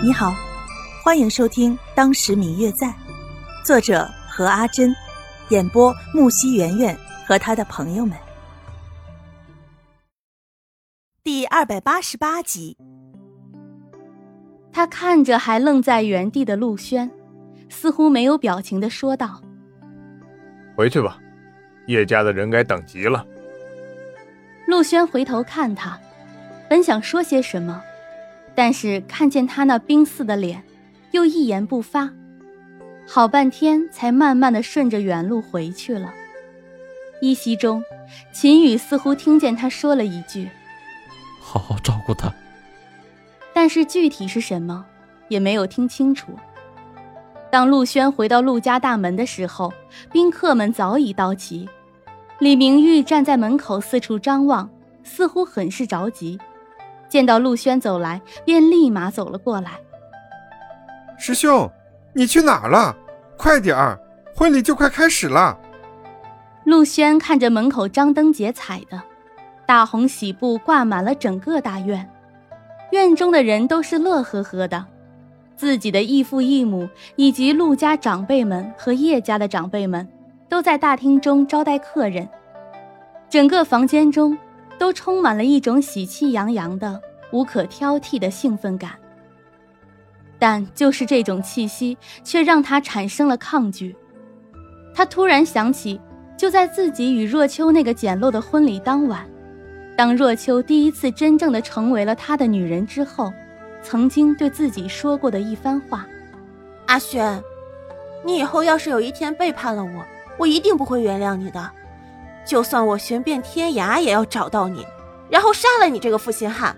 你好，欢迎收听《当时明月在》，作者何阿珍，演播木西圆圆和他的朋友们。第二百八十八集，他看着还愣在原地的陆轩，似乎没有表情的说道：“回去吧，叶家的人该等急了。”陆轩回头看他，本想说些什么。但是看见他那冰似的脸，又一言不发，好半天才慢慢的顺着原路回去了。依稀中，秦宇似乎听见他说了一句：“好好照顾他。”但是具体是什么，也没有听清楚。当陆轩回到陆家大门的时候，宾客们早已到齐，李明玉站在门口四处张望，似乎很是着急。见到陆轩走来，便立马走了过来。师兄，你去哪了？快点儿，婚礼就快开始了。陆轩看着门口张灯结彩的，大红喜布挂满了整个大院，院中的人都是乐呵呵的，自己的义父义母以及陆家长辈们和叶家的长辈们，都在大厅中招待客人，整个房间中。都充满了一种喜气洋洋的、无可挑剔的兴奋感。但就是这种气息，却让他产生了抗拒。他突然想起，就在自己与若秋那个简陋的婚礼当晚，当若秋第一次真正的成为了他的女人之后，曾经对自己说过的一番话：“阿轩，你以后要是有一天背叛了我，我一定不会原谅你的。”就算我寻遍天涯，也要找到你，然后杀了你这个负心汉。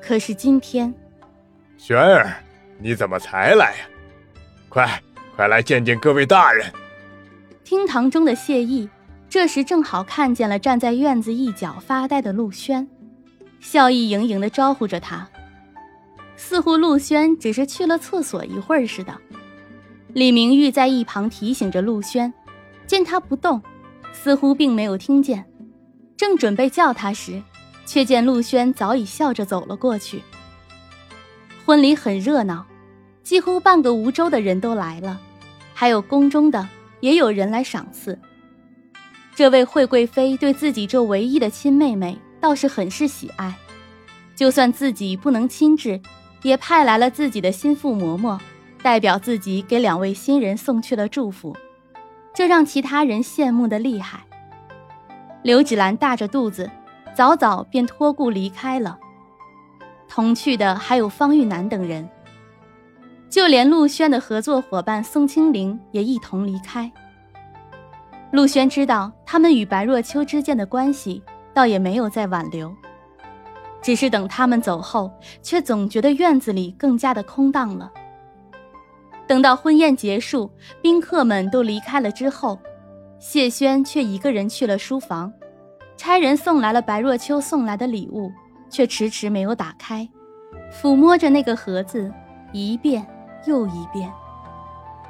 可是今天，玄儿，你怎么才来呀？快，快来见见各位大人。厅堂中的谢意，这时正好看见了站在院子一角发呆的陆轩，笑意盈盈的招呼着他，似乎陆轩只是去了厕所一会儿似的。李明玉在一旁提醒着陆轩，见他不动。似乎并没有听见，正准备叫他时，却见陆轩早已笑着走了过去。婚礼很热闹，几乎半个梧州的人都来了，还有宫中的也有人来赏赐。这位惠贵妃对自己这唯一的亲妹妹倒是很是喜爱，就算自己不能亲至，也派来了自己的心腹嬷嬷，代表自己给两位新人送去了祝福。这让其他人羡慕的厉害。刘芷兰大着肚子，早早便托顾离开了。同去的还有方玉楠等人，就连陆轩的合作伙伴宋清灵也一同离开。陆轩知道他们与白若秋之间的关系，倒也没有再挽留，只是等他们走后，却总觉得院子里更加的空荡了。等到婚宴结束，宾客们都离开了之后，谢轩却一个人去了书房，差人送来了白若秋送来的礼物，却迟迟没有打开，抚摸着那个盒子，一遍又一遍，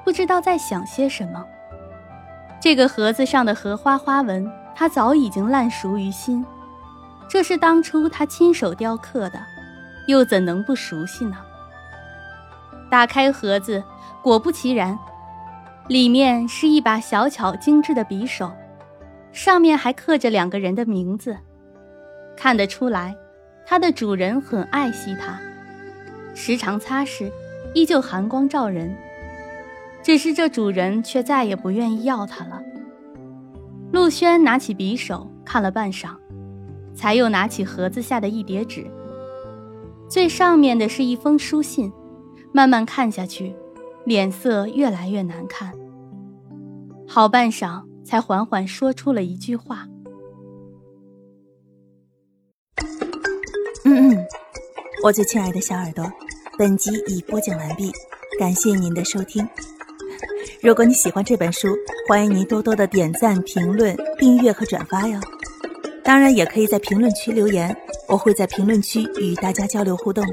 不知道在想些什么。这个盒子上的荷花花纹，他早已经烂熟于心，这是当初他亲手雕刻的，又怎能不熟悉呢？打开盒子。果不其然，里面是一把小巧精致的匕首，上面还刻着两个人的名字。看得出来，它的主人很爱惜它，时常擦拭，依旧寒光照人。只是这主人却再也不愿意要它了。陆轩拿起匕首看了半晌，才又拿起盒子下的一叠纸，最上面的是一封书信，慢慢看下去。脸色越来越难看，好半晌才缓缓说出了一句话：“嗯嗯，我最亲爱的小耳朵，本集已播讲完毕，感谢您的收听。如果你喜欢这本书，欢迎您多多的点赞、评论、订阅和转发哟。当然，也可以在评论区留言，我会在评论区与大家交流互动的。